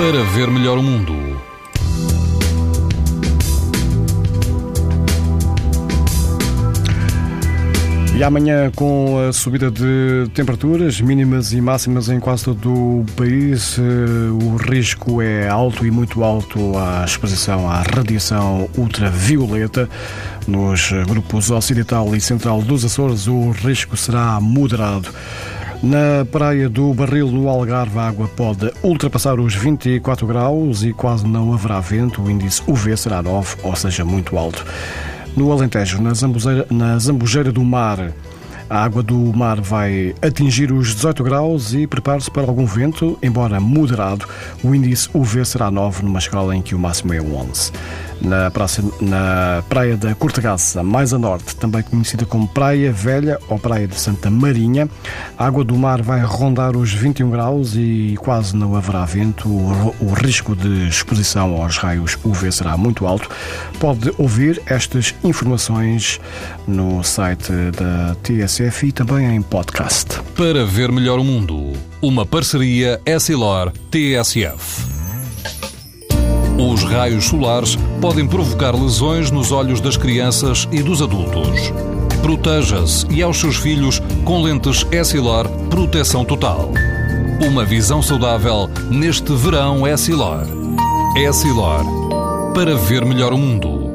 para ver melhor o mundo. E amanhã, com a subida de temperaturas mínimas e máximas em quase todo o país, eh, o risco é alto e muito alto à exposição à radiação ultravioleta. Nos grupos ocidental e central dos Açores, o risco será moderado. Na praia do Barril, no Algarve, a água pode ultrapassar os 24 graus e quase não haverá vento. O índice UV será 9, ou seja, muito alto. No Alentejo, na Zambujeira, na Zambujeira do Mar, a água do mar vai atingir os 18 graus e prepare-se para algum vento, embora moderado. O índice UV será 9, numa escala em que o máximo é 11 na, praça, na Praia da Cortegaça, mais a norte, também conhecida como Praia Velha ou Praia de Santa Marinha. A água do mar vai rondar os 21 graus e quase não haverá vento. O, o risco de exposição aos raios UV será muito alto. Pode ouvir estas informações no site da TSF e também em podcast. Para ver melhor o mundo, uma parceria Essilor-TSF. Os raios solares podem provocar lesões nos olhos das crianças e dos adultos. Proteja-se e aos seus filhos com lentes Essilor Proteção Total. Uma visão saudável neste verão Essilor. Essilor. Para ver melhor o mundo.